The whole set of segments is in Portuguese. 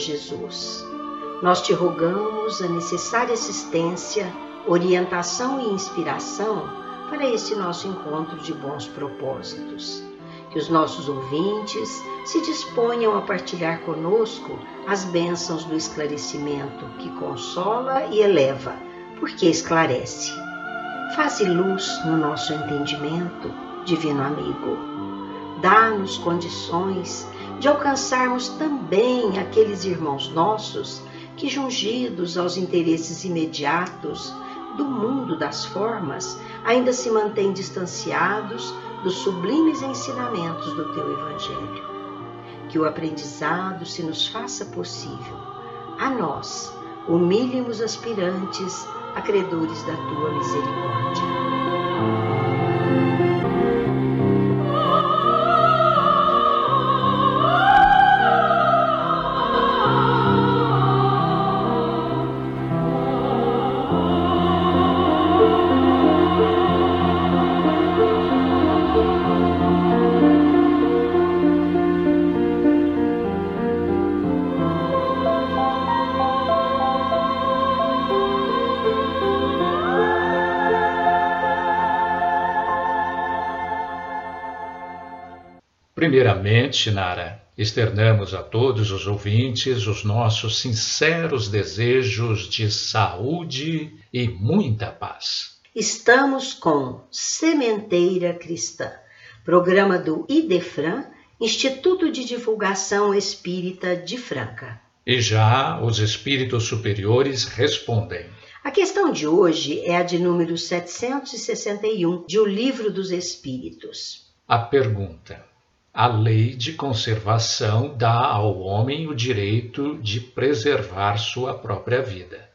Jesus, nós te rogamos a necessária assistência, orientação e inspiração para esse nosso encontro de bons propósitos. Que os nossos ouvintes se disponham a partilhar conosco as bênçãos do esclarecimento que consola e eleva, porque esclarece. Faze luz no nosso entendimento, divino amigo. Dá-nos condições de alcançarmos também aqueles irmãos nossos que, jungidos aos interesses imediatos do mundo das formas, ainda se mantêm distanciados dos sublimes ensinamentos do teu Evangelho. Que o aprendizado se nos faça possível. A nós, humílimos aspirantes, acredores da tua misericórdia. Primeiramente, Nara, externamos a todos os ouvintes os nossos sinceros desejos de saúde e muita paz. Estamos com Sementeira Cristã, programa do IDEFRAN, Instituto de Divulgação Espírita de Franca. E já os espíritos superiores respondem. A questão de hoje é a de número 761 de O Livro dos Espíritos. A pergunta: a lei de conservação dá ao homem o direito de preservar sua própria vida.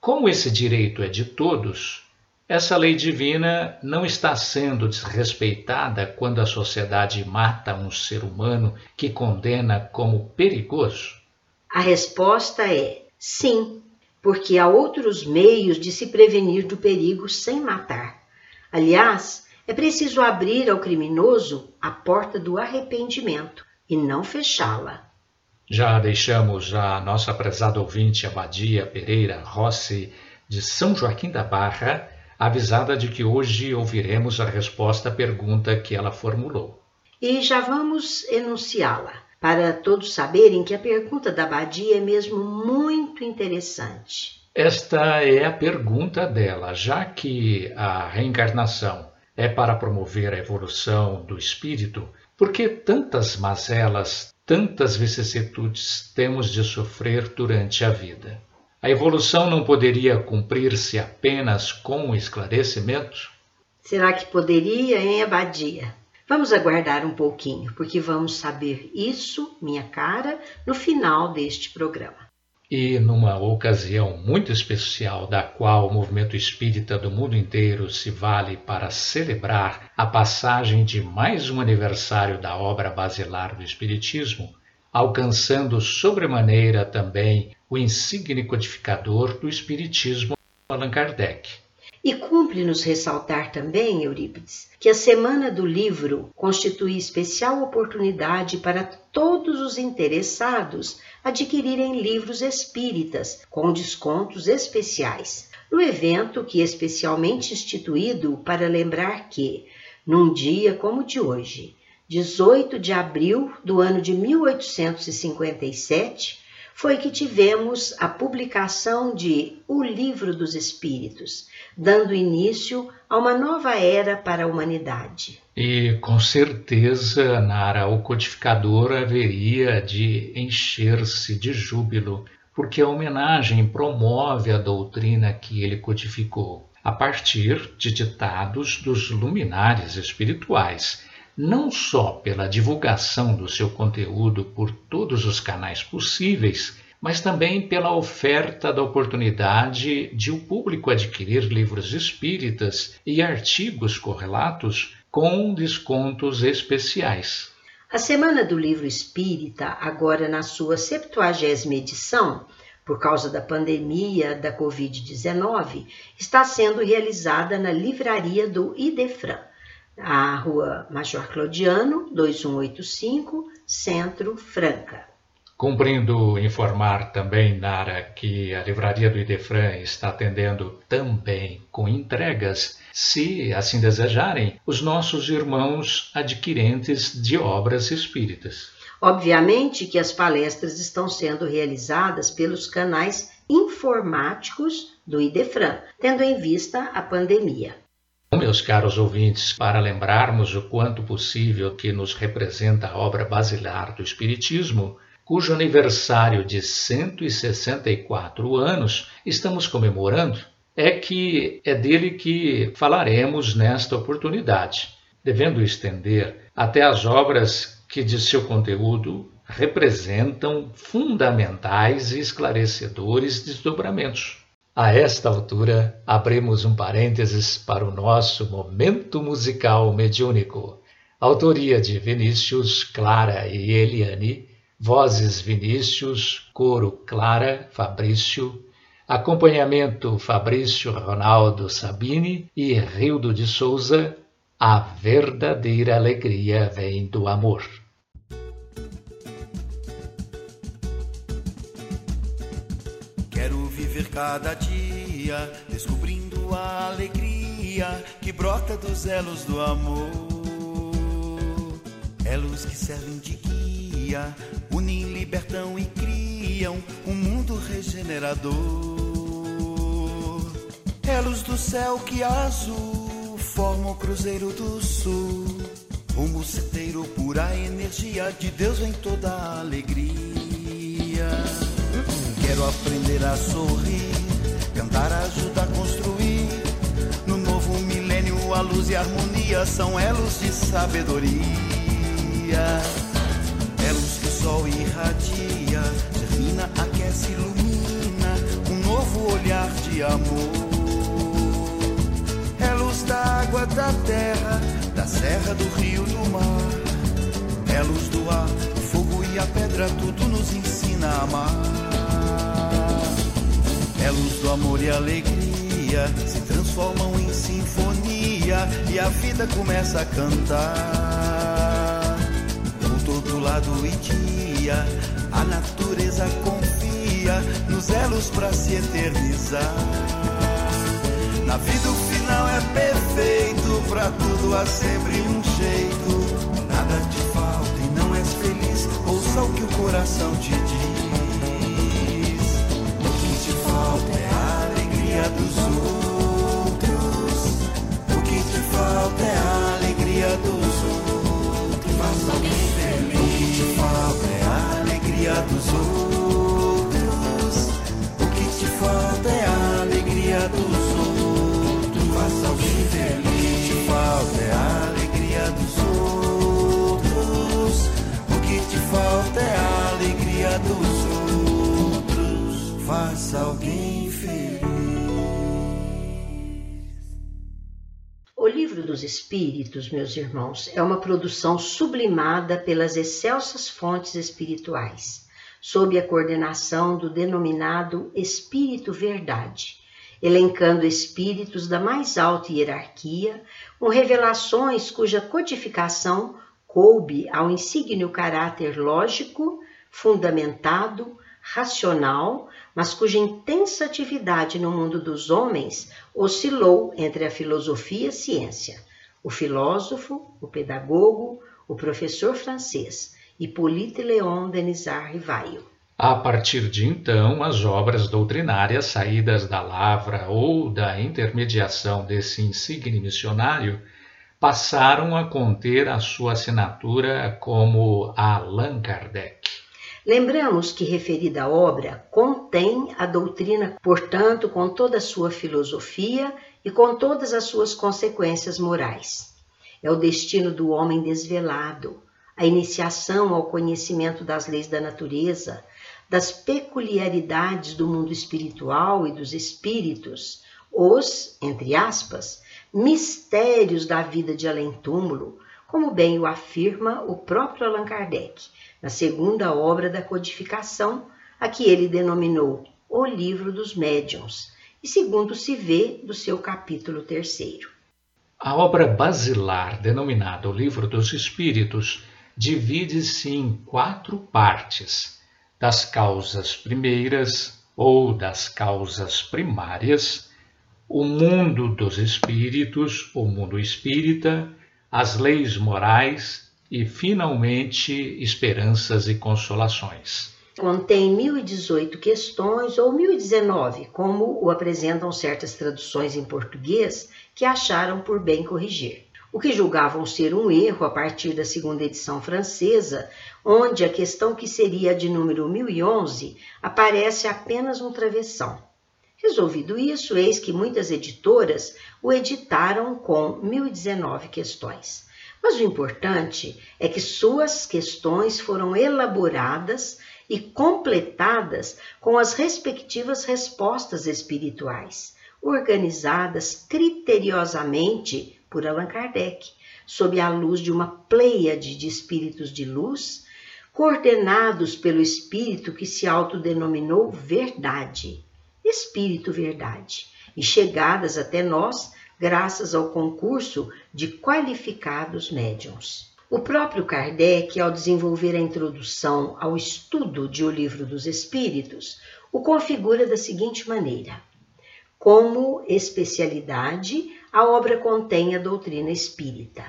Como esse direito é de todos, essa lei divina não está sendo desrespeitada quando a sociedade mata um ser humano que condena como perigoso? A resposta é sim, porque há outros meios de se prevenir do perigo sem matar. Aliás, é preciso abrir ao criminoso a porta do arrependimento e não fechá-la. Já deixamos a nossa prezada ouvinte Abadia Pereira Rossi, de São Joaquim da Barra, avisada de que hoje ouviremos a resposta à pergunta que ela formulou. E já vamos enunciá-la, para todos saberem que a pergunta da Abadia é mesmo muito interessante. Esta é a pergunta dela, já que a reencarnação é para promover a evolução do espírito, por que tantas mazelas, tantas vicissitudes temos de sofrer durante a vida? A evolução não poderia cumprir-se apenas com o esclarecimento? Será que poderia, em Abadia? Vamos aguardar um pouquinho, porque vamos saber isso, minha cara, no final deste programa. E numa ocasião muito especial, da qual o movimento espírita do mundo inteiro se vale para celebrar a passagem de mais um aniversário da obra basilar do Espiritismo, alcançando sobremaneira também o insigne codificador do Espiritismo, Allan Kardec. E cumpre-nos ressaltar também, Eurípides, que a Semana do Livro constitui especial oportunidade para todos os interessados adquirirem livros espíritas com descontos especiais. No evento que é especialmente instituído para lembrar que, num dia como o de hoje, 18 de abril do ano de 1857, foi que tivemos a publicação de O Livro dos Espíritos, dando início a uma nova era para a humanidade. E com certeza, Nara, o codificador haveria de encher-se de júbilo, porque a homenagem promove a doutrina que ele codificou, a partir de ditados dos luminares espirituais não só pela divulgação do seu conteúdo por todos os canais possíveis, mas também pela oferta da oportunidade de o público adquirir livros espíritas e artigos correlatos com descontos especiais. A Semana do Livro Espírita, agora na sua 70 edição, por causa da pandemia da Covid-19, está sendo realizada na livraria do Idefran a Rua Major Claudiano, 2185, Centro Franca. Cumprindo informar também, Nara, que a livraria do Idefran está atendendo também com entregas, se assim desejarem, os nossos irmãos adquirentes de obras espíritas. Obviamente que as palestras estão sendo realizadas pelos canais informáticos do Idefran, tendo em vista a pandemia. Meus caros ouvintes, para lembrarmos o quanto possível que nos representa a obra basilar do Espiritismo, cujo aniversário de 164 anos estamos comemorando, é que é dele que falaremos nesta oportunidade, devendo estender até as obras que de seu conteúdo representam fundamentais e esclarecedores desdobramentos. A esta altura, abrimos um parênteses para o nosso momento musical mediúnico. Autoria de Vinícius, Clara e Eliane, vozes Vinícius, coro Clara, Fabrício, acompanhamento Fabrício Ronaldo Sabini e Rildo de Souza, a verdadeira alegria vem do amor. viver cada dia, descobrindo a alegria que brota dos elos do amor. Elos que servem de guia, libertam e criam um mundo regenerador. Elos do céu que azul formam o cruzeiro do sul. Rumo certeiro, pura energia de Deus em toda a alegria. Quero aprender a sorrir, cantar ajuda a construir. No novo milênio, a luz e a harmonia são elos de sabedoria. Sol irradia, germina, aquece, ilumina. Um novo olhar de amor. É luz da água, da terra, da serra, do rio, do mar. É luz do ar, o fogo e a pedra, tudo nos ensina a amar. É luz do amor e alegria se transformam em sinfonia e a vida começa a cantar. Por todo lado e dia, a natureza confia nos elos para se eternizar. Na vida o final é perfeito, pra tudo há sempre um jeito. Nada te falta e não és feliz, ouça o que o coração te diz. alegria dos outros. O que te falta é a outros. O que te falta é a alegria dos outros. Faça alguém feliz. O que te falta é a alegria dos outros. O que te falta é a alegria dos outros. Faça alguém feliz. dos Espíritos, meus irmãos, é uma produção sublimada pelas excelsas fontes espirituais, sob a coordenação do denominado Espírito Verdade, elencando espíritos da mais alta hierarquia, com revelações cuja codificação coube ao insígnio caráter lógico, fundamentado, racional, mas cuja intensa atividade no mundo dos homens oscilou entre a filosofia e a ciência, o filósofo, o pedagogo, o professor francês Hippolyte Léon Denisard Rivaio. A partir de então, as obras doutrinárias saídas da lavra ou da intermediação desse insigne missionário passaram a conter a sua assinatura como Allan Kardec. Lembramos que referida obra contém a doutrina, portanto, com toda a sua filosofia e com todas as suas consequências morais. É o destino do homem desvelado, a iniciação ao conhecimento das leis da natureza, das peculiaridades do mundo espiritual e dos espíritos, os, entre aspas, mistérios da vida de além-túmulo, como bem o afirma o próprio Allan Kardec, na segunda obra da codificação, a que ele denominou O Livro dos Médiuns, e segundo se vê do seu capítulo terceiro. A obra basilar, denominada O Livro dos Espíritos, divide-se em quatro partes das causas primeiras ou das causas primárias, o mundo dos espíritos, o mundo espírita, as leis morais e, finalmente, esperanças e consolações. Contém 1018 questões ou 1019, como o apresentam certas traduções em português que acharam por bem corrigir o que julgavam ser um erro a partir da segunda edição francesa, onde a questão que seria de número 1011 aparece apenas um travessão. Resolvido isso, eis que muitas editoras o editaram com 1019 questões. Mas o importante é que suas questões foram elaboradas e completadas com as respectivas respostas espirituais, organizadas criteriosamente por Allan Kardec, sob a luz de uma pleiade de espíritos de luz, coordenados pelo espírito que se autodenominou Verdade, Espírito Verdade, e chegadas até nós graças ao concurso de qualificados médiums. O próprio Kardec, ao desenvolver a introdução ao estudo de O Livro dos Espíritos, o configura da seguinte maneira: como especialidade, a obra contém a doutrina espírita.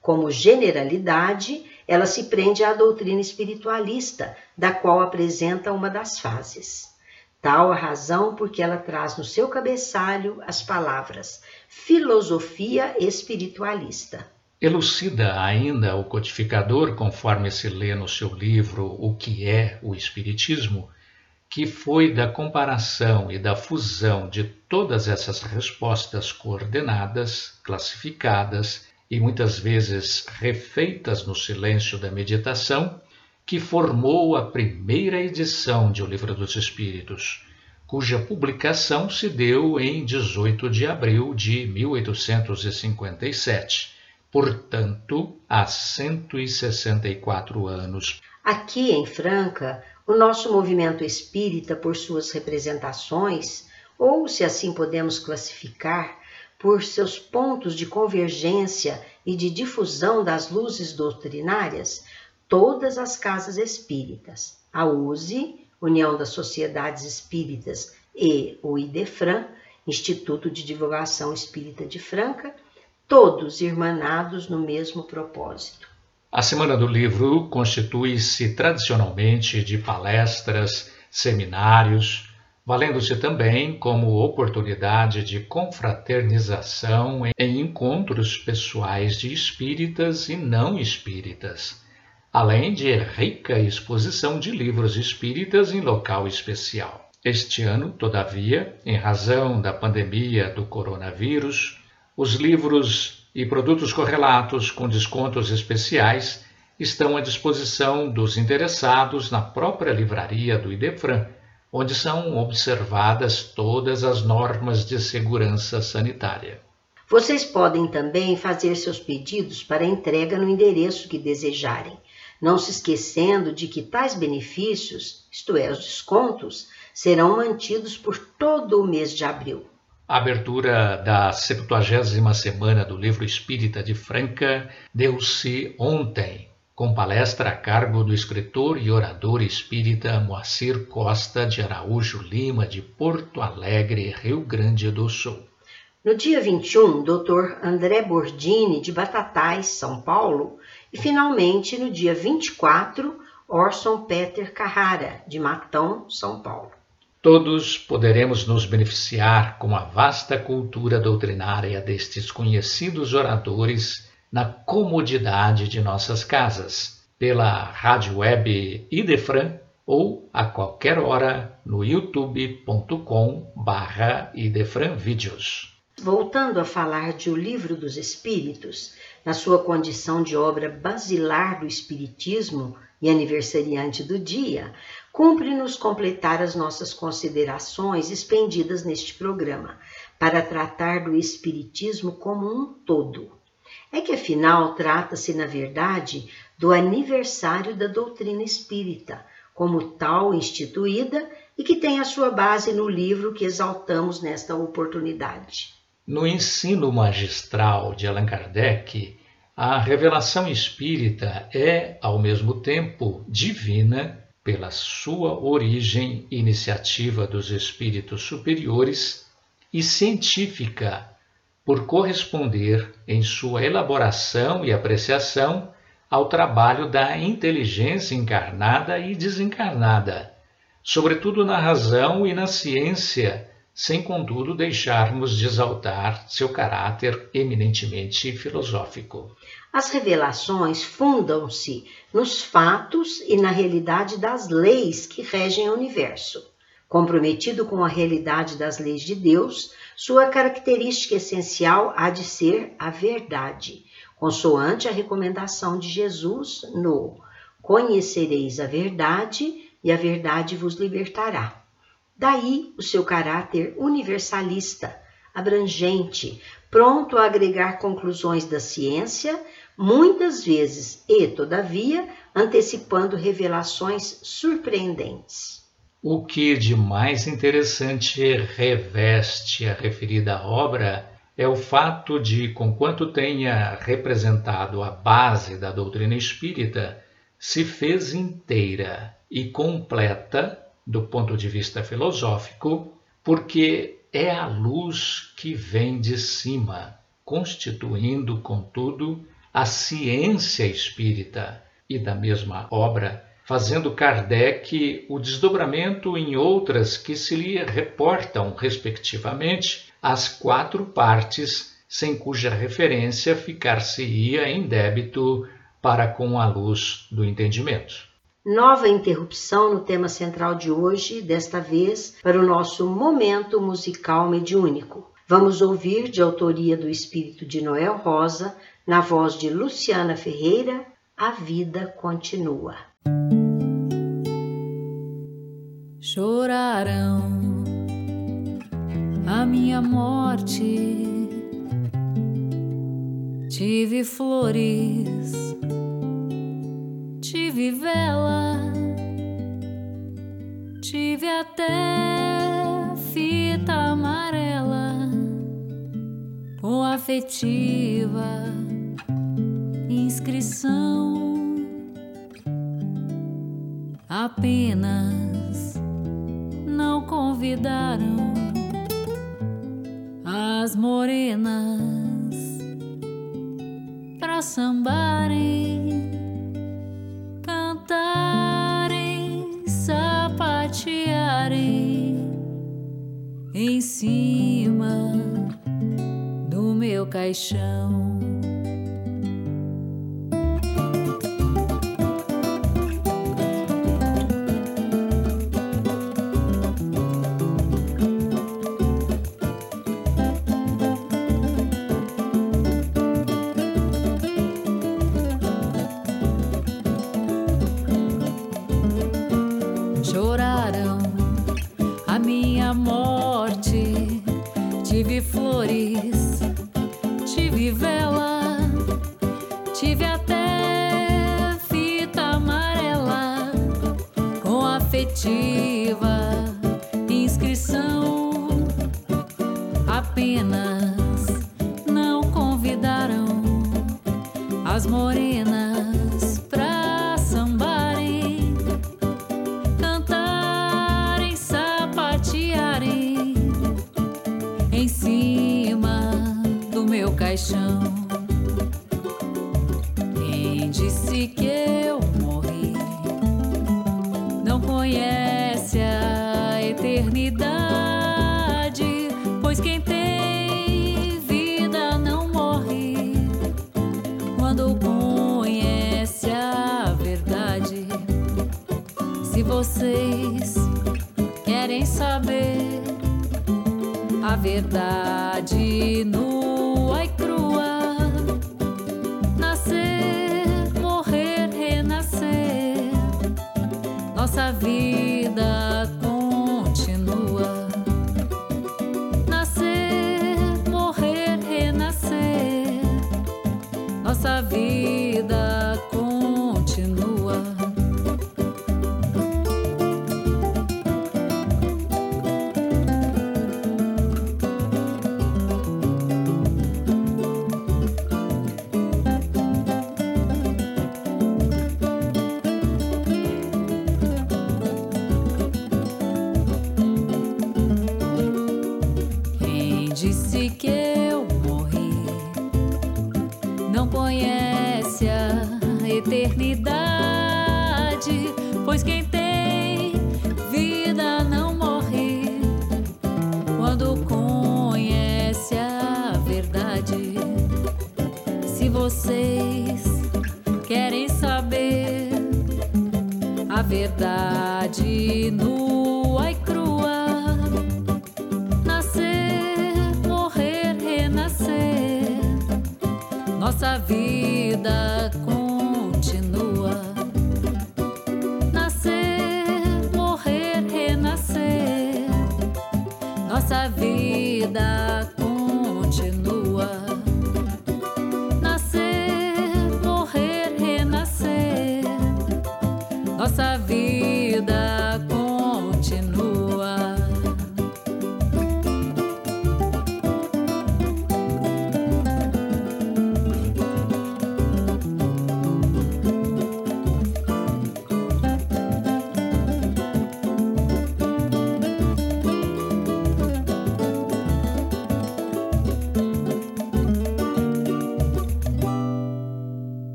Como generalidade, ela se prende à doutrina espiritualista, da qual apresenta uma das fases. Tal a razão porque ela traz no seu cabeçalho as palavras filosofia espiritualista. Elucida ainda o codificador, conforme se lê no seu livro O que é o Espiritismo, que foi da comparação e da fusão de todas essas respostas coordenadas, classificadas e muitas vezes refeitas no silêncio da meditação, que formou a primeira edição de O Livro dos Espíritos, cuja publicação se deu em 18 de abril de 1857, portanto, há 164 anos. Aqui em Franca, o nosso movimento espírita, por suas representações, ou se assim podemos classificar, por seus pontos de convergência e de difusão das luzes doutrinárias, todas as casas espíritas, a USE, União das Sociedades Espíritas, e o IDEFRAN, Instituto de Divulgação Espírita de Franca, todos irmanados no mesmo propósito a Semana do Livro constitui-se tradicionalmente de palestras, seminários, valendo-se também como oportunidade de confraternização em encontros pessoais de espíritas e não espíritas, além de rica exposição de livros espíritas em local especial. Este ano, todavia, em razão da pandemia do coronavírus, os livros e produtos correlatos com descontos especiais estão à disposição dos interessados na própria livraria do Idefran, onde são observadas todas as normas de segurança sanitária. Vocês podem também fazer seus pedidos para entrega no endereço que desejarem, não se esquecendo de que tais benefícios, isto é, os descontos, serão mantidos por todo o mês de abril. A abertura da 70 semana do Livro Espírita de Franca deu-se ontem, com palestra a cargo do escritor e orador espírita Moacir Costa de Araújo Lima, de Porto Alegre, Rio Grande do Sul. No dia 21, Dr. André Bordini, de Batatais, São Paulo, E finalmente, no dia 24, Orson Peter Carrara, de Matão, São Paulo. Todos poderemos nos beneficiar com a vasta cultura doutrinária destes conhecidos oradores na comodidade de nossas casas, pela rádio web Idefran ou a qualquer hora no youtube.com/idefranvídeos. Voltando a falar de O Livro dos Espíritos, na sua condição de obra basilar do Espiritismo e aniversariante do dia, cumpre-nos completar as nossas considerações expendidas neste programa, para tratar do Espiritismo como um todo. É que afinal trata-se, na verdade, do aniversário da doutrina espírita, como tal instituída e que tem a sua base no livro que exaltamos nesta oportunidade. No ensino magistral de Allan Kardec, a revelação espírita é, ao mesmo tempo, divina pela sua origem iniciativa dos espíritos superiores e científica por corresponder em sua elaboração e apreciação ao trabalho da inteligência encarnada e desencarnada, sobretudo na razão e na ciência sem contudo deixarmos de exaltar seu caráter eminentemente filosófico. As revelações fundam-se nos fatos e na realidade das leis que regem o universo. Comprometido com a realidade das leis de Deus, sua característica essencial há de ser a verdade, consoante a recomendação de Jesus no Conhecereis a verdade e a verdade vos libertará. Daí o seu caráter universalista, abrangente, pronto a agregar conclusões da ciência, muitas vezes e, todavia, antecipando revelações surpreendentes. O que de mais interessante reveste a referida obra é o fato de, conquanto tenha representado a base da doutrina espírita, se fez inteira e completa do ponto de vista filosófico, porque é a luz que vem de cima, constituindo, contudo, a ciência espírita e da mesma obra, fazendo Kardec o desdobramento em outras que se lhe reportam, respectivamente, as quatro partes, sem cuja referência ficar-se-ia em débito para com a luz do entendimento. Nova interrupção no tema central de hoje, desta vez para o nosso momento musical mediúnico. Vamos ouvir, de autoria do espírito de Noel Rosa, na voz de Luciana Ferreira, A Vida Continua. Chorarão a minha morte, tive flores tive vela, tive até fita amarela ou afetiva inscrição apenas não convidaram as morenas para sambarem cantarem, sapatearem em cima do meu caixão. Nossa vida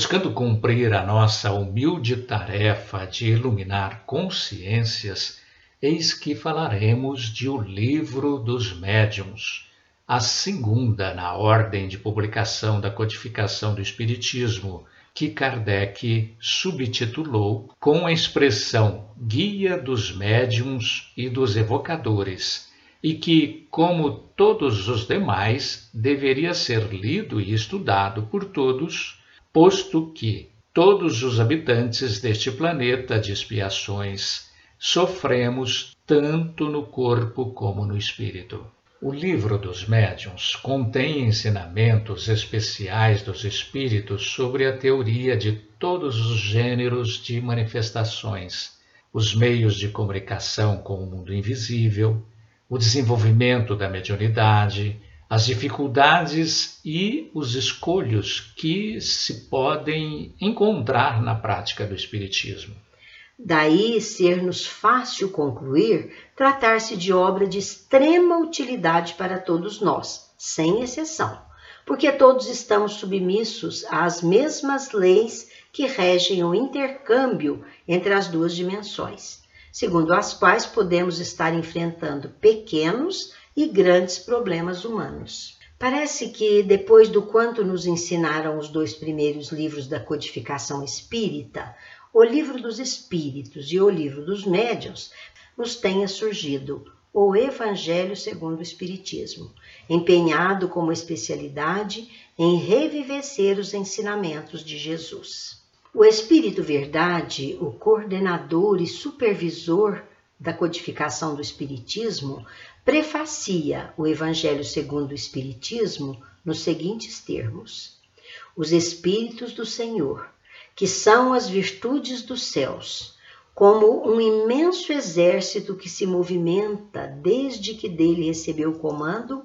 Buscando cumprir a nossa humilde tarefa de iluminar consciências, eis que falaremos de O Livro dos Médiuns, a segunda na ordem de publicação da codificação do Espiritismo, que Kardec subtitulou com a expressão Guia dos Médiuns e dos Evocadores, e que, como todos os demais, deveria ser lido e estudado por todos posto que todos os habitantes deste planeta de expiações sofremos tanto no corpo como no espírito. O livro dos médiuns contém ensinamentos especiais dos espíritos sobre a teoria de todos os gêneros de manifestações, os meios de comunicação com o mundo invisível, o desenvolvimento da mediunidade, as dificuldades e os escolhos que se podem encontrar na prática do Espiritismo. Daí ser-nos fácil concluir tratar-se de obra de extrema utilidade para todos nós, sem exceção, porque todos estamos submissos às mesmas leis que regem o intercâmbio entre as duas dimensões, segundo as quais podemos estar enfrentando pequenos e grandes problemas humanos. Parece que, depois do quanto nos ensinaram os dois primeiros livros da codificação espírita, o Livro dos Espíritos e o Livro dos Médiuns, nos tenha surgido o Evangelho segundo o Espiritismo, empenhado como especialidade em revivecer os ensinamentos de Jesus. O Espírito Verdade, o coordenador e supervisor da codificação do Espiritismo, prefacia o Evangelho segundo o Espiritismo nos seguintes termos: Os Espíritos do Senhor, que são as virtudes dos céus, como um imenso exército que se movimenta desde que dele recebeu o comando,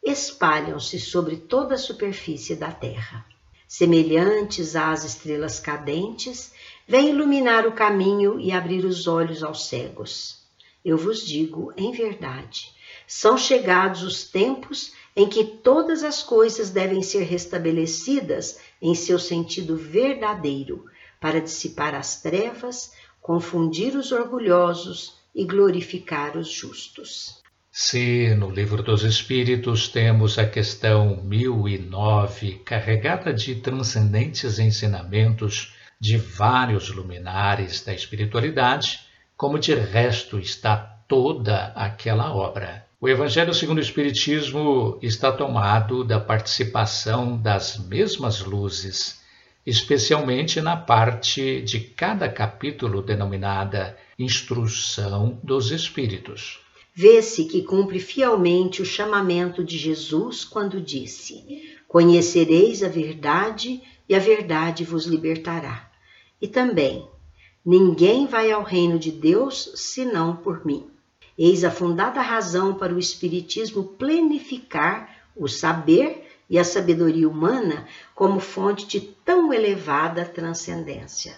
espalham-se sobre toda a superfície da terra. Semelhantes às estrelas cadentes, vêm iluminar o caminho e abrir os olhos aos cegos. Eu vos digo, em verdade, são chegados os tempos em que todas as coisas devem ser restabelecidas em seu sentido verdadeiro, para dissipar as trevas, confundir os orgulhosos e glorificar os justos. Se no Livro dos Espíritos temos a questão 1009 carregada de transcendentes ensinamentos de vários luminares da espiritualidade, como de resto está toda aquela obra. O Evangelho segundo o Espiritismo está tomado da participação das mesmas luzes, especialmente na parte de cada capítulo denominada Instrução dos Espíritos. Vê-se que cumpre fielmente o chamamento de Jesus quando disse: Conhecereis a verdade e a verdade vos libertará. E também: Ninguém vai ao reino de Deus senão por mim. Eis a fundada razão para o Espiritismo planificar o saber e a sabedoria humana como fonte de tão elevada transcendência.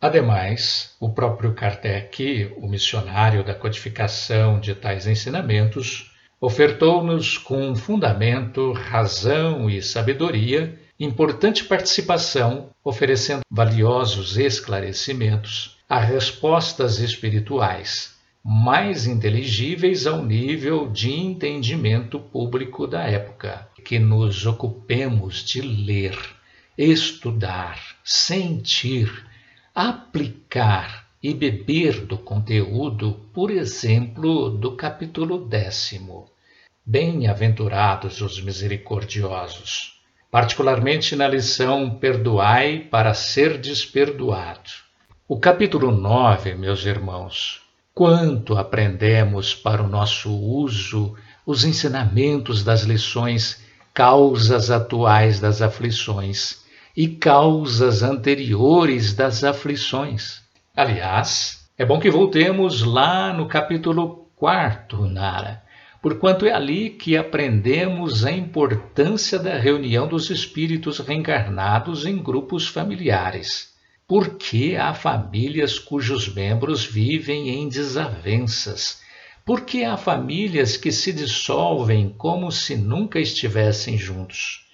Ademais, o próprio Kardec, o missionário da codificação de tais ensinamentos, ofertou-nos com fundamento, razão e sabedoria importante participação, oferecendo valiosos esclarecimentos a respostas espirituais mais inteligíveis ao nível de entendimento público da época, que nos ocupemos de ler, estudar, sentir, aplicar e beber do conteúdo, por exemplo, do capítulo décimo. Bem-aventurados os misericordiosos, particularmente na lição Perdoai para ser desperdoado. O capítulo 9, meus irmãos, quanto aprendemos para o nosso uso os ensinamentos das lições causas atuais das aflições e causas anteriores das aflições. Aliás, é bom que voltemos lá no capítulo 4, Nara, porquanto é ali que aprendemos a importância da reunião dos espíritos reencarnados em grupos familiares. Porque há famílias cujos membros vivem em desavenças? Porque há famílias que se dissolvem como se nunca estivessem juntos?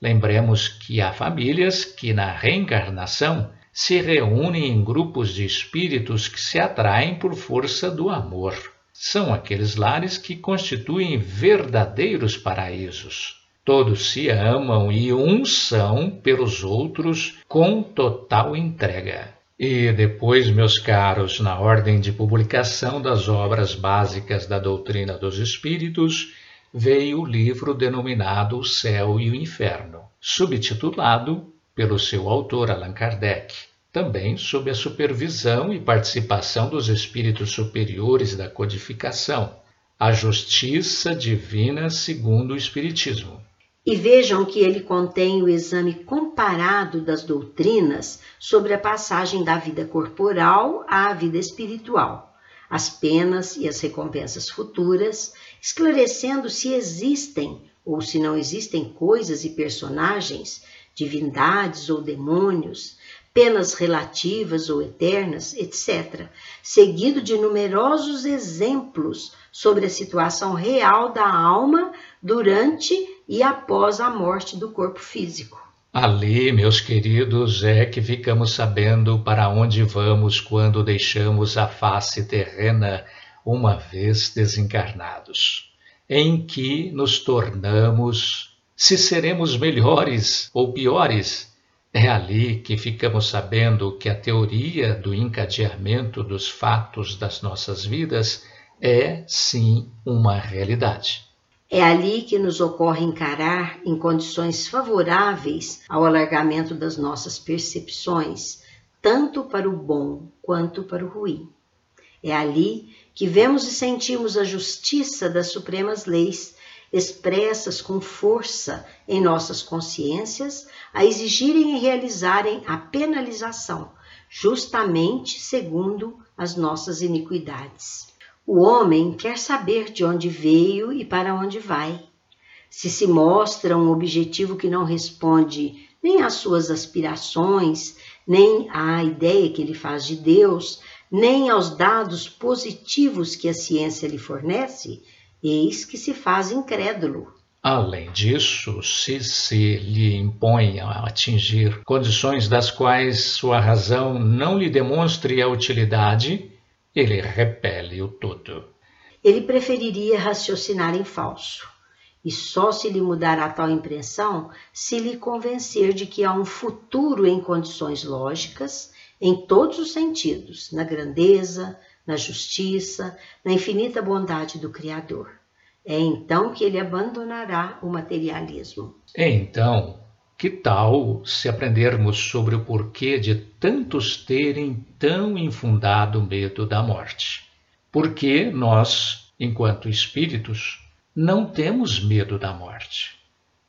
Lembremos que há famílias que, na reencarnação, se reúnem em grupos de espíritos que se atraem por força do amor. São aqueles lares que constituem verdadeiros paraísos. Todos se amam e uns são pelos outros com total entrega. E depois, meus caros, na ordem de publicação das obras básicas da doutrina dos espíritos, veio o livro denominado O Céu e o Inferno, subtitulado pelo seu autor Allan Kardec, também sob a supervisão e participação dos espíritos superiores da codificação, A Justiça Divina segundo o Espiritismo. E vejam que ele contém o exame comparado das doutrinas sobre a passagem da vida corporal à vida espiritual as penas e as recompensas futuras, esclarecendo se existem ou se não existem coisas e personagens, divindades ou demônios, penas relativas ou eternas, etc., seguido de numerosos exemplos sobre a situação real da alma durante e após a morte do corpo físico. Ali, meus queridos, é que ficamos sabendo para onde vamos quando deixamos a face terrena uma vez desencarnados, em que nos tornamos, se seremos melhores ou piores. É ali que ficamos sabendo que a teoria do encadeamento dos fatos das nossas vidas é, sim, uma realidade. É ali que nos ocorre encarar em condições favoráveis ao alargamento das nossas percepções, tanto para o bom quanto para o ruim. É ali que vemos e sentimos a justiça das supremas leis expressas com força em nossas consciências a exigirem e realizarem a penalização, justamente segundo as nossas iniquidades. O homem quer saber de onde veio e para onde vai. Se se mostra um objetivo que não responde nem às suas aspirações, nem à ideia que ele faz de Deus, nem aos dados positivos que a ciência lhe fornece, eis que se faz incrédulo. Além disso, se se lhe impõe a atingir condições das quais sua razão não lhe demonstre a utilidade, ele repele o todo. Ele preferiria raciocinar em falso. E só se lhe mudará tal impressão se lhe convencer de que há um futuro em condições lógicas, em todos os sentidos, na grandeza, na justiça, na infinita bondade do Criador. É então que ele abandonará o materialismo. Então, que tal se aprendermos sobre o porquê de tantos terem tão infundado medo da morte? Porque nós, enquanto espíritos, não temos medo da morte.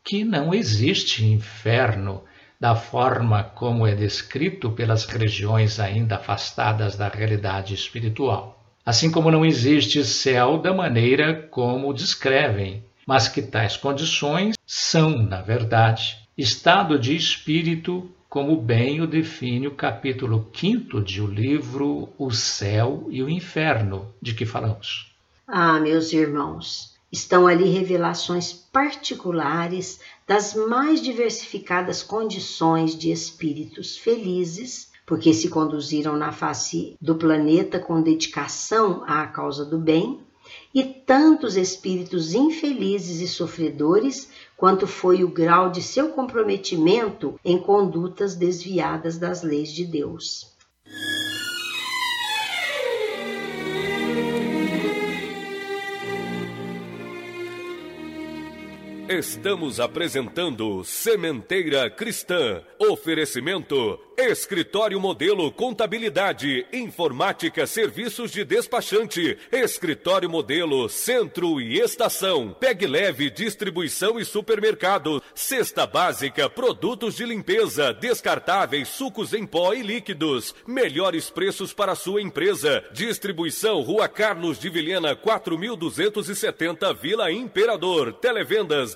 Que não existe inferno da forma como é descrito pelas religiões ainda afastadas da realidade espiritual. Assim como não existe céu da maneira como descrevem, mas que tais condições são, na verdade, Estado de espírito, como bem o define o capítulo 5 de o livro O Céu e o Inferno, de que falamos. Ah, meus irmãos, estão ali revelações particulares das mais diversificadas condições de espíritos felizes, porque se conduziram na face do planeta com dedicação à causa do bem, e tantos espíritos infelizes e sofredores quanto foi o grau de seu comprometimento em condutas desviadas das leis de Deus. Estamos apresentando Sementeira Cristã. Oferecimento Escritório Modelo Contabilidade, Informática, Serviços de Despachante, Escritório Modelo Centro e Estação, Peg Leve Distribuição e Supermercado, Cesta Básica, Produtos de Limpeza, Descartáveis, Sucos em Pó e Líquidos, melhores preços para sua empresa, Distribuição Rua Carlos de Vilhena 4270 Vila Imperador, Televendas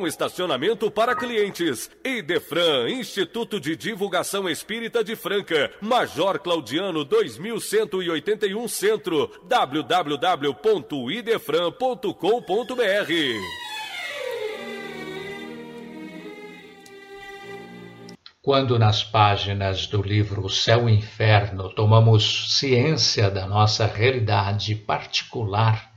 com estacionamento para clientes. Idefran, Instituto de Divulgação Espírita de Franca, Major Claudiano 2181 Centro, www.idefran.com.br. Quando nas páginas do livro Céu e Inferno tomamos ciência da nossa realidade particular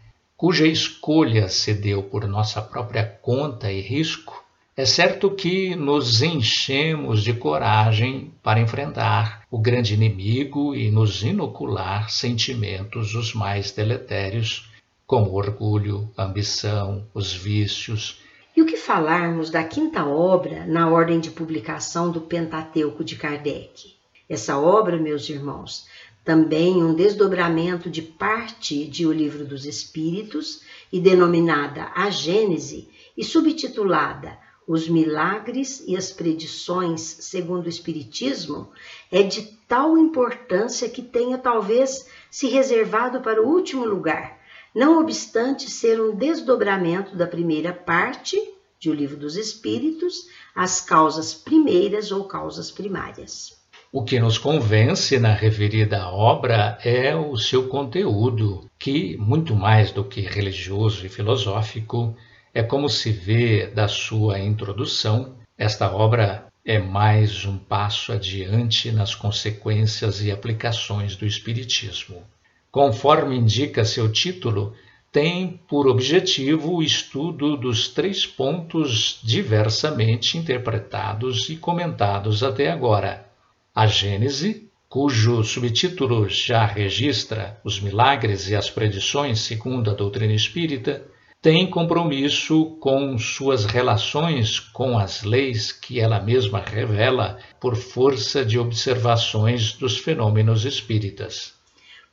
cuja escolha se deu por nossa própria conta e risco, é certo que nos enchemos de coragem para enfrentar o grande inimigo e nos inocular sentimentos os mais deletérios, como orgulho, ambição, os vícios. E o que falarmos da quinta obra na ordem de publicação do Pentateuco de Kardec? Essa obra, meus irmãos, também um desdobramento de parte de O Livro dos Espíritos e denominada A Gênese e subtitulada Os Milagres e as Predições segundo o Espiritismo, é de tal importância que tenha talvez se reservado para o último lugar, não obstante ser um desdobramento da primeira parte de O Livro dos Espíritos, as causas primeiras ou causas primárias. O que nos convence na referida obra é o seu conteúdo, que, muito mais do que religioso e filosófico, é como se vê da sua introdução, esta obra é mais um passo adiante nas consequências e aplicações do Espiritismo. Conforme indica seu título, tem por objetivo o estudo dos três pontos diversamente interpretados e comentados até agora a Gênese, cujo subtítulo já registra os milagres e as predições segundo a doutrina espírita, tem compromisso com suas relações com as leis que ela mesma revela por força de observações dos fenômenos espíritas.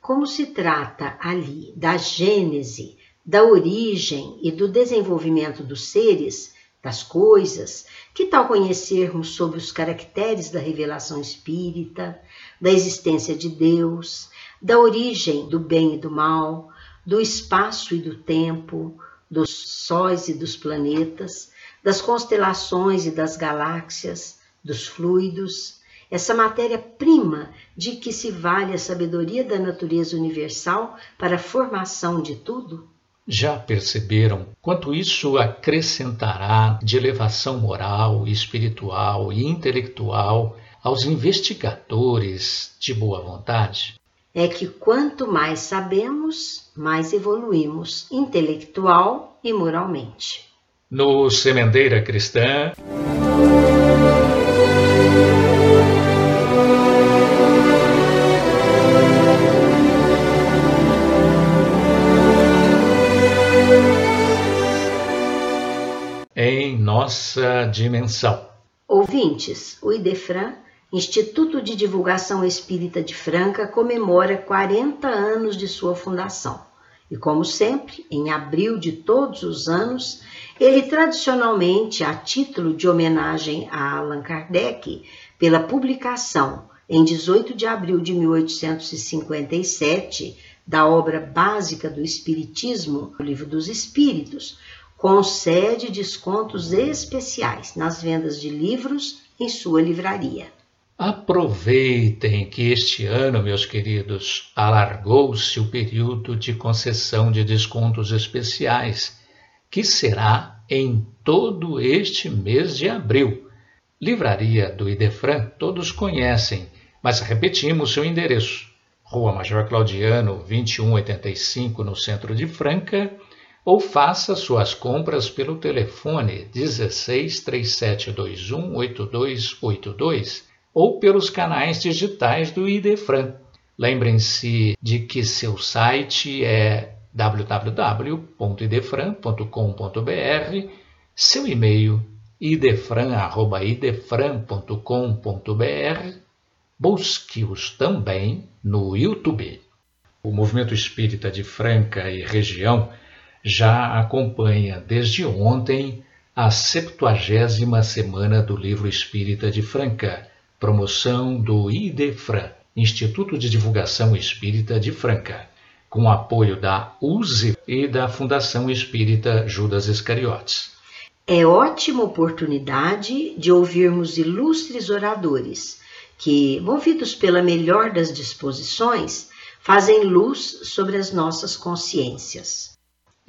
Como se trata ali da gênese, da origem e do desenvolvimento dos seres, das coisas, que tal conhecermos sobre os caracteres da revelação espírita, da existência de Deus, da origem do bem e do mal, do espaço e do tempo, dos sóis e dos planetas, das constelações e das galáxias, dos fluidos, essa matéria-prima de que se vale a sabedoria da natureza universal para a formação de tudo? Já perceberam quanto isso acrescentará de elevação moral, espiritual e intelectual aos investigadores de boa vontade? É que quanto mais sabemos, mais evoluímos intelectual e moralmente. No Semendeira Cristã. Em nossa dimensão. Ouvintes, o IDEFRAN Instituto de Divulgação Espírita de Franca comemora 40 anos de sua fundação. E como sempre, em abril de todos os anos, ele tradicionalmente, a título de homenagem a Allan Kardec, pela publicação em 18 de abril de 1857 da obra básica do Espiritismo, o Livro dos Espíritos, concede descontos especiais nas vendas de livros em sua livraria. Aproveitem que este ano, meus queridos, alargou-se o período de concessão de descontos especiais, que será em todo este mês de abril. Livraria do Idefran todos conhecem, mas repetimos seu endereço. Rua Major Claudiano, 2185, no centro de Franca, ou faça suas compras pelo telefone 16 3721 8282 ou pelos canais digitais do Idefran. Lembrem-se de que seu site é www.idefran.com.br, seu e-mail idefran.idefran.com.br. Busque-os também no YouTube. O Movimento Espírita de Franca e região já acompanha desde ontem a 70 semana do Livro Espírita de Franca promoção do IDEFRAN, Instituto de Divulgação Espírita de Franca, com apoio da USE e da Fundação Espírita Judas Iscariotes. É ótima oportunidade de ouvirmos ilustres oradores que, movidos pela melhor das disposições, fazem luz sobre as nossas consciências.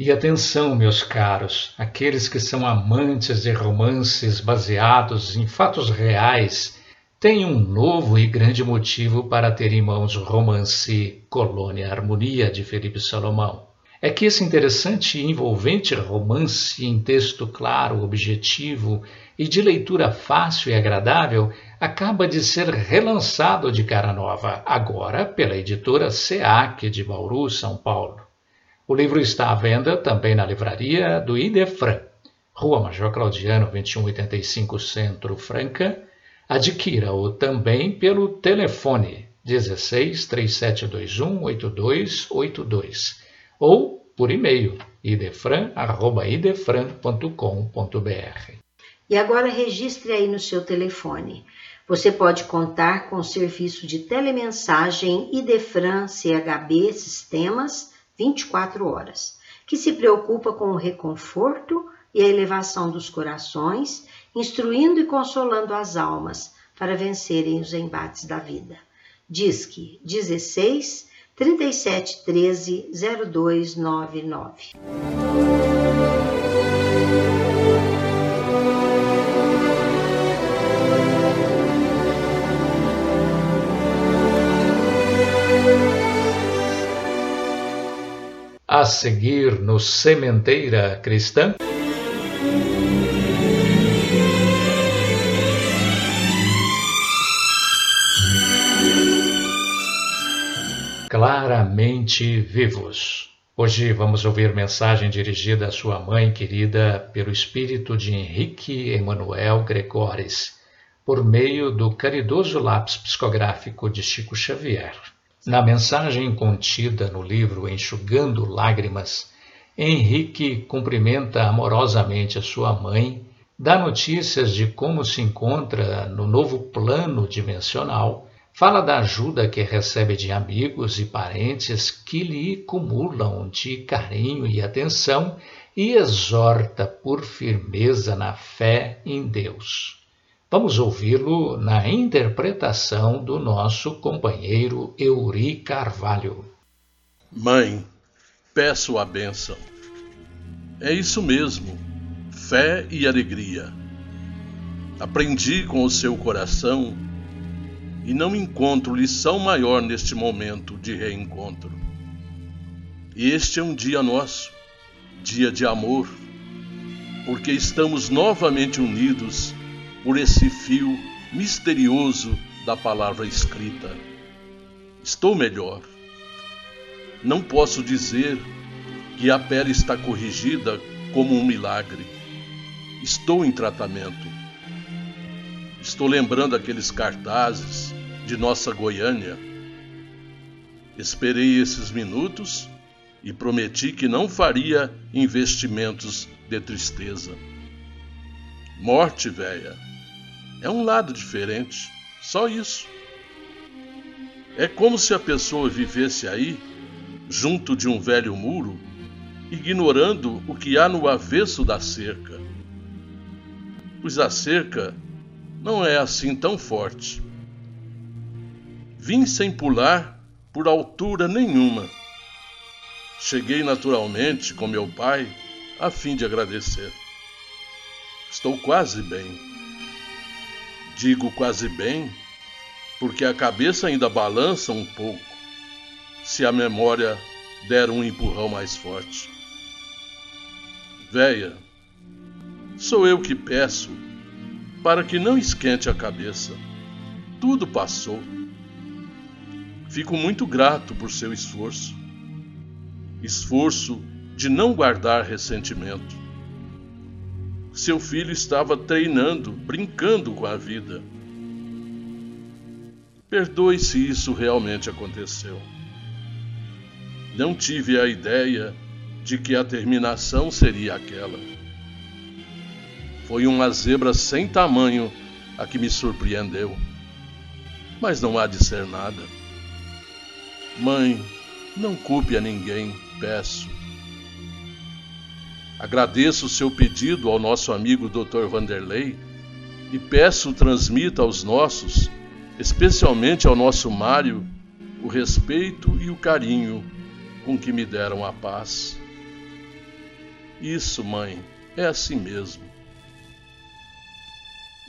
E atenção, meus caros, aqueles que são amantes de romances baseados em fatos reais tem um novo e grande motivo para ter em mãos o romance Colônia Harmonia de Felipe Salomão. É que esse interessante e envolvente romance em texto claro, objetivo e de leitura fácil e agradável acaba de ser relançado de cara nova, agora pela editora SEAC de Bauru, São Paulo. O livro está à venda também na livraria do Idefran, Rua Major Claudiano, 2185 Centro Franca, Adquira-o também pelo telefone 16 3721 8282 ou por e-mail idefran@idefran.com.br. E agora registre aí no seu telefone. Você pode contar com o serviço de telemensagem Idefran CHB Sistemas 24 horas, que se preocupa com o reconforto e a elevação dos corações instruindo e consolando as almas para vencerem os embates da vida. Disque 16 37 13 0299. A seguir no Sementeira Cristã. claramente vivos. Hoje vamos ouvir mensagem dirigida à sua mãe querida pelo espírito de Henrique Emanuel Gregores, por meio do caridoso lápis psicográfico de Chico Xavier. Na mensagem contida no livro Enxugando Lágrimas, Henrique cumprimenta amorosamente a sua mãe, dá notícias de como se encontra no novo plano dimensional Fala da ajuda que recebe de amigos e parentes que lhe cumulam de carinho e atenção e exorta por firmeza na fé em Deus. Vamos ouvi-lo na interpretação do nosso companheiro Euri Carvalho. Mãe, peço a bênção. É isso mesmo, fé e alegria. Aprendi com o seu coração e não encontro lição maior neste momento de reencontro. Este é um dia nosso, dia de amor, porque estamos novamente unidos por esse fio misterioso da palavra escrita. Estou melhor. Não posso dizer que a pele está corrigida como um milagre. Estou em tratamento. Estou lembrando aqueles cartazes de nossa Goiânia. Esperei esses minutos e prometi que não faria investimentos de tristeza. Morte, véia, é um lado diferente, só isso. É como se a pessoa vivesse aí, junto de um velho muro, ignorando o que há no avesso da cerca. Pois a cerca não é assim tão forte. Vim sem pular por altura nenhuma. Cheguei naturalmente com meu pai a fim de agradecer. Estou quase bem. Digo quase bem porque a cabeça ainda balança um pouco se a memória der um empurrão mais forte. Véia, sou eu que peço para que não esquente a cabeça. Tudo passou. Fico muito grato por seu esforço. Esforço de não guardar ressentimento. Seu filho estava treinando, brincando com a vida. Perdoe se isso realmente aconteceu. Não tive a ideia de que a terminação seria aquela. Foi uma zebra sem tamanho a que me surpreendeu. Mas não há de ser nada. Mãe, não culpe a ninguém, peço. Agradeço o seu pedido ao nosso amigo Dr. Vanderlei e peço transmita aos nossos, especialmente ao nosso Mário, o respeito e o carinho com que me deram a paz. Isso, mãe, é assim mesmo.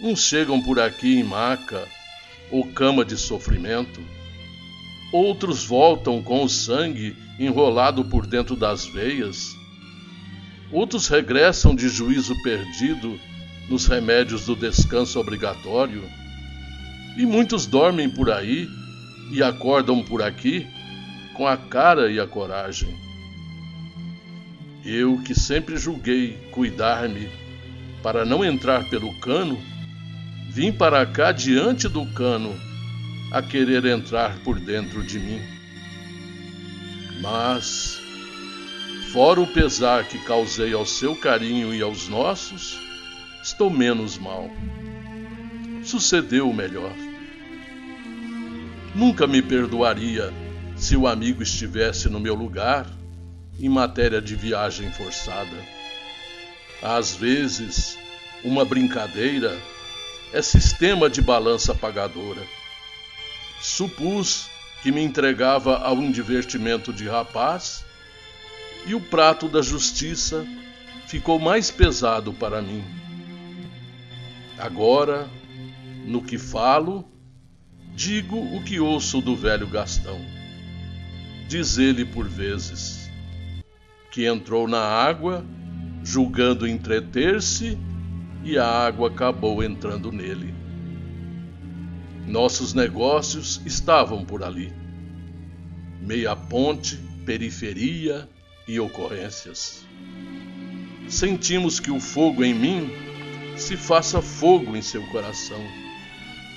Uns chegam por aqui em maca ou cama de sofrimento outros voltam com o sangue enrolado por dentro das veias, outros regressam de juízo perdido nos remédios do descanso obrigatório, e muitos dormem por aí e acordam por aqui com a cara e a coragem. Eu que sempre julguei cuidar-me para não entrar pelo cano, vim para cá diante do cano a querer entrar por dentro de mim. Mas, fora o pesar que causei ao seu carinho e aos nossos, estou menos mal. Sucedeu o melhor. Nunca me perdoaria se o amigo estivesse no meu lugar em matéria de viagem forçada. Às vezes, uma brincadeira é sistema de balança pagadora supus que me entregava a um divertimento de rapaz, e o prato da justiça ficou mais pesado para mim. Agora, no que falo, digo o que ouço do velho Gastão. Diz ele por vezes que entrou na água, julgando entreter-se, e a água acabou entrando nele. Nossos negócios estavam por ali. Meia ponte, periferia, e ocorrências. Sentimos que o fogo em mim se faça fogo em seu coração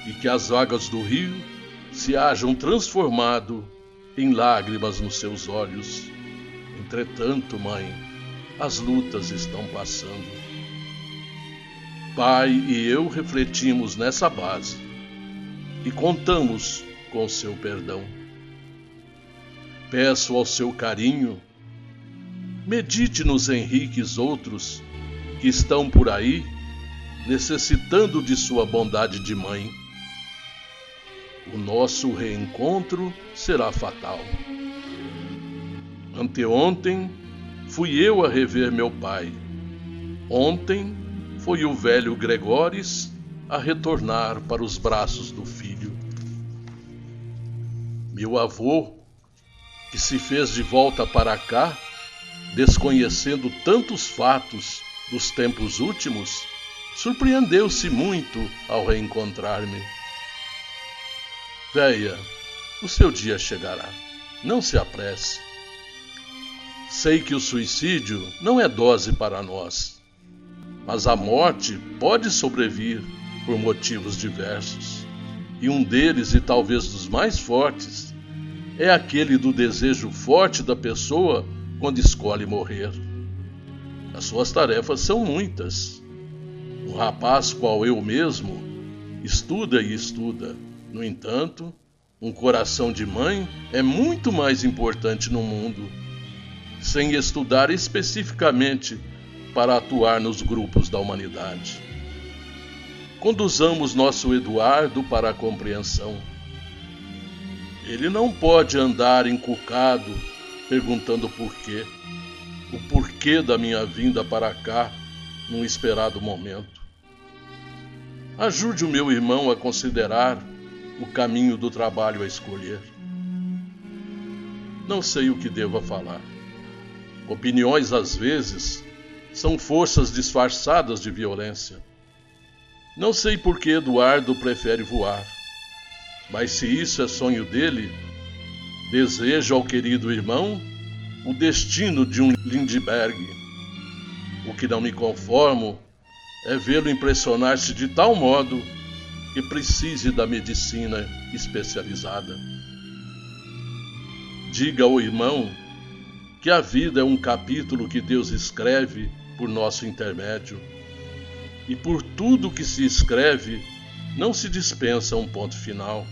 e que as águas do rio se hajam transformado em lágrimas nos seus olhos. Entretanto, mãe, as lutas estão passando. Pai e eu refletimos nessa base e contamos com seu perdão. Peço ao seu carinho, medite nos Henriques outros que estão por aí necessitando de sua bondade de mãe. O nosso reencontro será fatal. Anteontem fui eu a rever meu pai. Ontem foi o velho Gregores a retornar para os braços do filho. Meu avô, que se fez de volta para cá, desconhecendo tantos fatos dos tempos últimos, surpreendeu-se muito ao reencontrar-me. Véia, o seu dia chegará. Não se apresse. Sei que o suicídio não é dose para nós, mas a morte pode sobrevir por motivos diversos. E um deles, e talvez dos mais fortes, é aquele do desejo forte da pessoa quando escolhe morrer. As suas tarefas são muitas. Um rapaz qual eu mesmo estuda e estuda. No entanto, um coração de mãe é muito mais importante no mundo, sem estudar especificamente para atuar nos grupos da humanidade. Conduzamos nosso Eduardo para a compreensão. Ele não pode andar encucado perguntando por quê, o porquê da minha vinda para cá num esperado momento. Ajude o meu irmão a considerar o caminho do trabalho a escolher. Não sei o que devo falar. Opiniões, às vezes, são forças disfarçadas de violência. Não sei por que Eduardo prefere voar, mas se isso é sonho dele, desejo ao querido irmão o destino de um Lindbergh. O que não me conformo é vê-lo impressionar-se de tal modo que precise da medicina especializada. Diga ao irmão que a vida é um capítulo que Deus escreve por nosso intermédio. E por tudo que se escreve, não se dispensa um ponto final.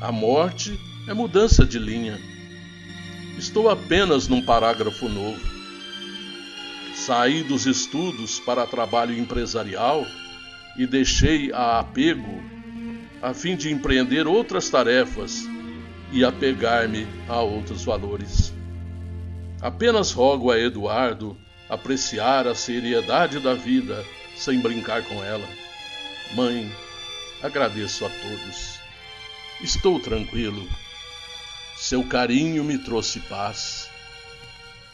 A morte é mudança de linha. Estou apenas num parágrafo novo. Saí dos estudos para trabalho empresarial e deixei a apego a fim de empreender outras tarefas e apegar-me a outros valores. Apenas rogo a Eduardo apreciar a seriedade da vida sem brincar com ela. Mãe, agradeço a todos. Estou tranquilo. Seu carinho me trouxe paz.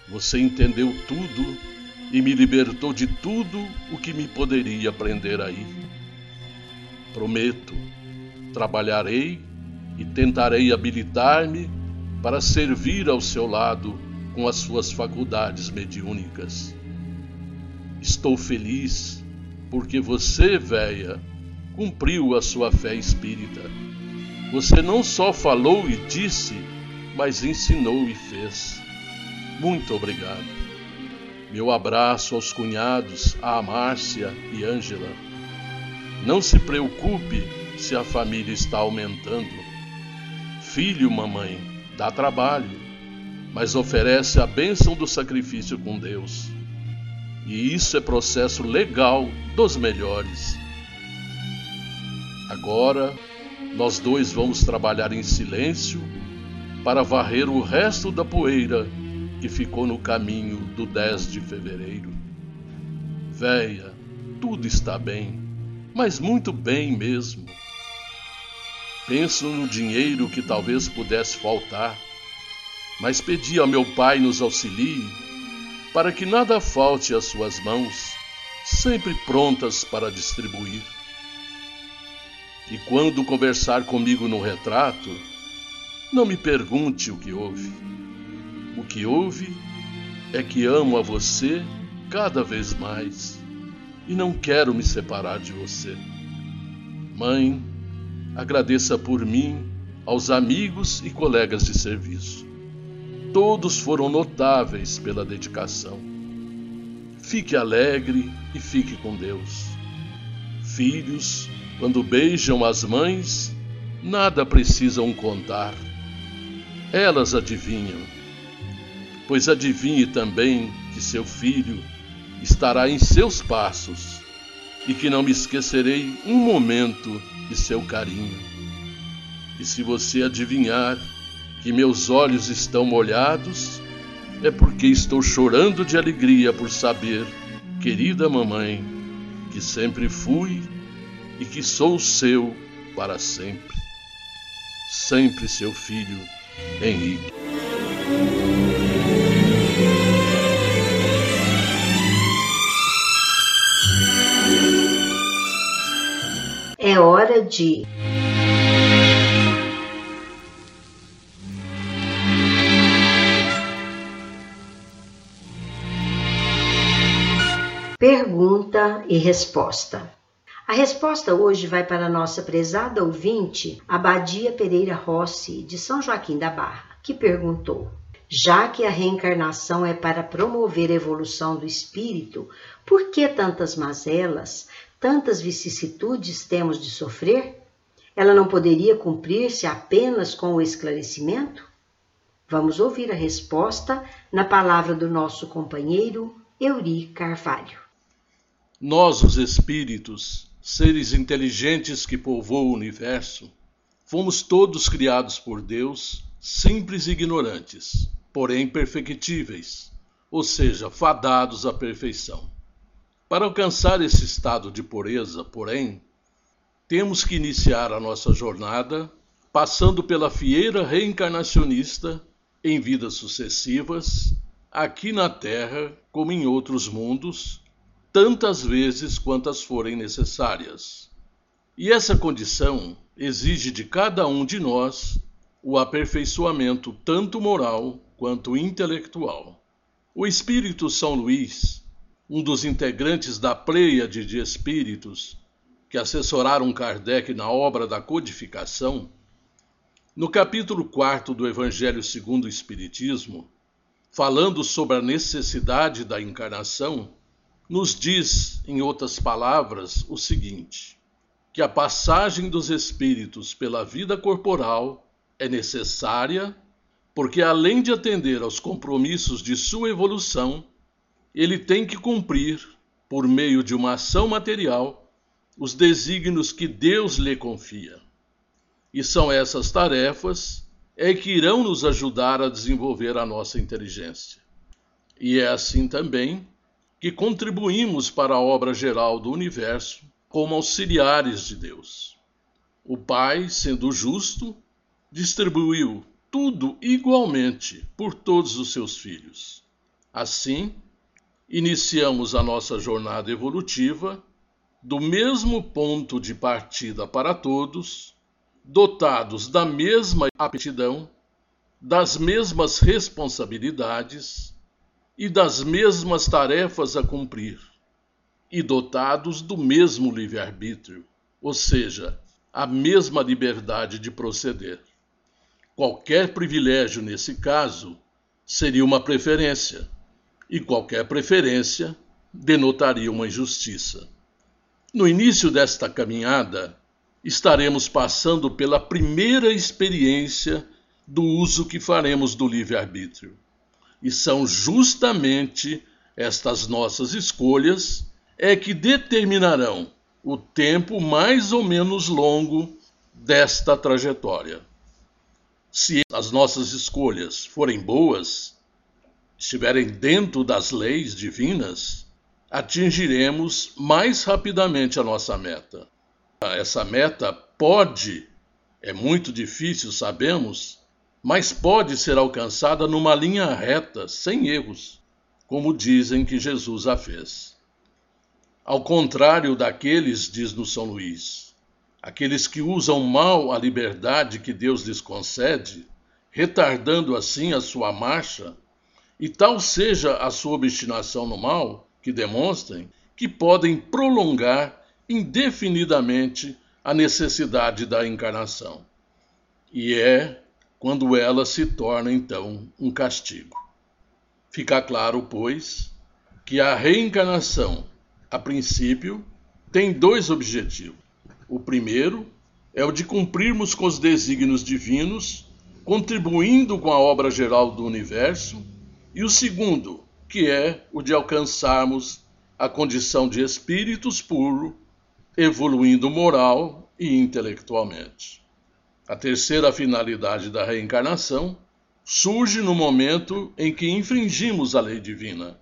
Você entendeu tudo e me libertou de tudo o que me poderia prender aí. Prometo, trabalharei e tentarei habilitar-me para servir ao seu lado com as suas faculdades mediúnicas. Estou feliz porque você, véia, cumpriu a sua fé espírita. Você não só falou e disse, mas ensinou e fez. Muito obrigado. Meu abraço aos cunhados, a Márcia e Ângela. Não se preocupe se a família está aumentando. Filho, mamãe, dá trabalho, mas oferece a bênção do sacrifício com Deus. E isso é processo legal dos melhores. Agora, nós dois vamos trabalhar em silêncio para varrer o resto da poeira que ficou no caminho do 10 de fevereiro. Véia, tudo está bem, mas muito bem mesmo. Penso no dinheiro que talvez pudesse faltar, mas pedi ao meu pai nos auxilie para que nada falte às suas mãos, sempre prontas para distribuir. E quando conversar comigo no retrato, não me pergunte o que houve o que houve é que amo a você cada vez mais e não quero me separar de você. Mãe, agradeça por mim aos amigos e colegas de serviço. Todos foram notáveis pela dedicação. Fique alegre e fique com Deus. Filhos, quando beijam as mães, nada precisam contar. Elas adivinham. Pois adivinhe também que seu filho estará em seus passos e que não me esquecerei um momento de seu carinho. E se você adivinhar que meus olhos estão molhados, é porque estou chorando de alegria por saber, querida mamãe, que sempre fui e que sou seu para sempre. Sempre seu filho, Henrique. É hora de Pergunta e resposta. A resposta hoje vai para a nossa prezada ouvinte, Abadia Pereira Rossi, de São Joaquim da Barra, que perguntou: Já que a reencarnação é para promover a evolução do espírito, por que tantas mazelas, tantas vicissitudes temos de sofrer? Ela não poderia cumprir-se apenas com o esclarecimento? Vamos ouvir a resposta na palavra do nosso companheiro Euri Carvalho. Nós, os espíritos, seres inteligentes que povoam o universo, fomos todos criados por Deus, simples e ignorantes, porém perfectíveis, ou seja, fadados à perfeição. Para alcançar esse estado de pureza, porém, temos que iniciar a nossa jornada passando pela fieira reencarnacionista em vidas sucessivas, aqui na Terra como em outros mundos, tantas vezes quantas forem necessárias. E essa condição exige de cada um de nós o aperfeiçoamento tanto moral quanto intelectual. O espírito São Luís, um dos integrantes da pleiade de espíritos que assessoraram Kardec na obra da codificação, no capítulo 4 do Evangelho segundo o Espiritismo, falando sobre a necessidade da encarnação, nos diz, em outras palavras, o seguinte: que a passagem dos espíritos pela vida corporal é necessária porque, além de atender aos compromissos de sua evolução, ele tem que cumprir, por meio de uma ação material, os desígnios que Deus lhe confia. E são essas tarefas é que irão nos ajudar a desenvolver a nossa inteligência. E é assim também que contribuímos para a obra geral do universo como auxiliares de Deus. O Pai, sendo justo, distribuiu tudo igualmente por todos os seus filhos. Assim, iniciamos a nossa jornada evolutiva do mesmo ponto de partida para todos, dotados da mesma aptidão, das mesmas responsabilidades e das mesmas tarefas a cumprir, e dotados do mesmo livre-arbítrio, ou seja, a mesma liberdade de proceder. Qualquer privilégio nesse caso seria uma preferência, e qualquer preferência denotaria uma injustiça. No início desta caminhada, estaremos passando pela primeira experiência do uso que faremos do livre-arbítrio. E são justamente estas nossas escolhas é que determinarão o tempo mais ou menos longo desta trajetória. Se as nossas escolhas forem boas, estiverem dentro das leis divinas, atingiremos mais rapidamente a nossa meta. Essa meta pode, é muito difícil, sabemos, mas pode ser alcançada numa linha reta, sem erros, como dizem que Jesus a fez. Ao contrário daqueles, diz no São Luís, aqueles que usam mal a liberdade que Deus lhes concede, retardando assim a sua marcha, e tal seja a sua obstinação no mal, que demonstrem que podem prolongar indefinidamente a necessidade da encarnação. E é quando ela se torna então um castigo. Fica claro, pois, que a reencarnação, a princípio, tem dois objetivos. O primeiro é o de cumprirmos com os desígnios divinos, contribuindo com a obra geral do universo, e o segundo, que é o de alcançarmos a condição de espíritos puros, evoluindo moral e intelectualmente. A terceira finalidade da reencarnação surge no momento em que infringimos a lei divina,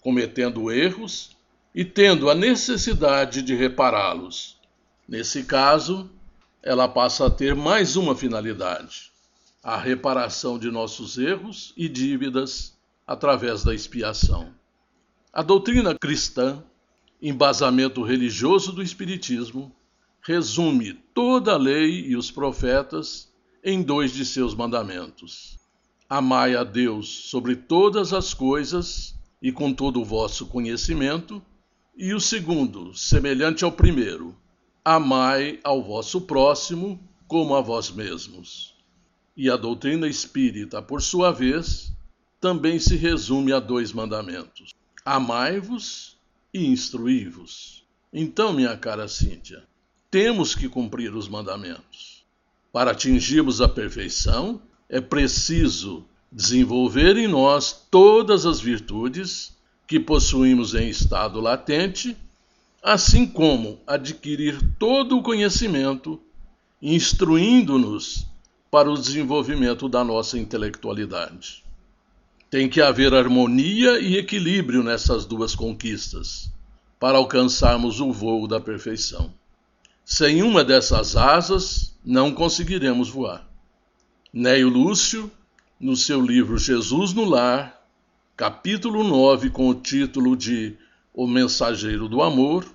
cometendo erros e tendo a necessidade de repará-los. Nesse caso, ela passa a ter mais uma finalidade: a reparação de nossos erros e dívidas através da expiação. A doutrina cristã, embasamento religioso do Espiritismo, resume toda a lei e os profetas em dois de seus mandamentos: Amai a Deus sobre todas as coisas e com todo o vosso conhecimento, e o segundo, semelhante ao primeiro: Amai ao vosso próximo como a vós mesmos. E a doutrina espírita, por sua vez, também se resume a dois mandamentos: Amai-vos e instruí-vos. Então, minha cara Cíntia, temos que cumprir os mandamentos. Para atingirmos a perfeição, é preciso desenvolver em nós todas as virtudes que possuímos em estado latente, assim como adquirir todo o conhecimento, instruindo-nos para o desenvolvimento da nossa intelectualidade. Tem que haver harmonia e equilíbrio nessas duas conquistas para alcançarmos o voo da perfeição. Sem uma dessas asas, não conseguiremos voar. Neio Lúcio, no seu livro Jesus no Lar, capítulo 9, com o título de O Mensageiro do Amor,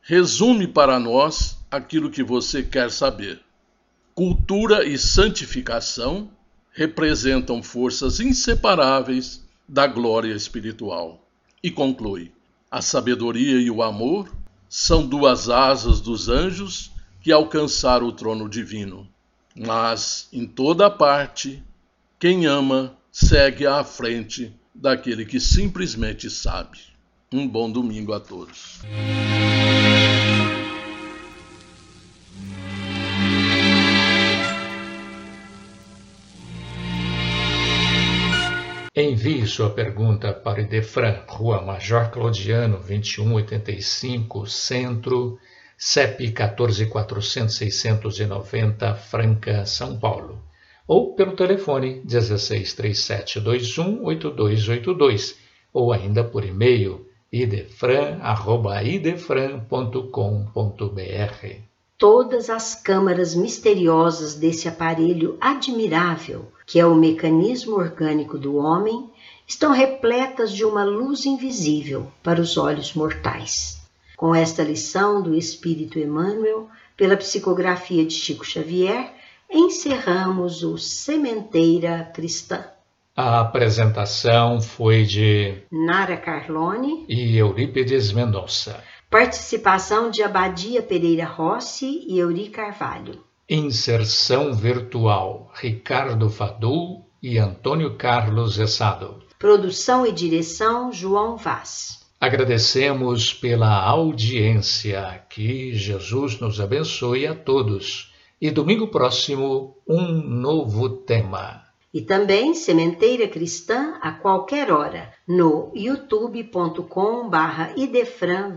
resume para nós aquilo que você quer saber. Cultura e santificação representam forças inseparáveis da glória espiritual. E conclui: a sabedoria e o amor são duas asas dos anjos que alcançaram o trono divino. Mas, em toda parte, quem ama segue à frente daquele que simplesmente sabe. Um bom domingo a todos. Envie sua pergunta para Idefran, Rua Major Claudiano, 2185, Centro, CEP 14400-690, Franca, São Paulo. Ou pelo telefone 1637218282, ou ainda por e-mail idefran.idefran.com.br. Todas as câmaras misteriosas desse aparelho admirável, que é o mecanismo orgânico do homem, estão repletas de uma luz invisível para os olhos mortais. Com esta lição do Espírito Emmanuel, pela psicografia de Chico Xavier, encerramos o Sementeira Cristã. A apresentação foi de Nara Carlone e Eurípides Mendonça. Participação de Abadia Pereira Rossi e Euri Carvalho. Inserção virtual Ricardo Fadu e Antônio Carlos Essado. Produção e direção João Vaz. Agradecemos pela audiência. Que Jesus nos abençoe a todos. E domingo próximo, um novo tema e também Sementeira Cristã a qualquer hora no youtube.com/idefran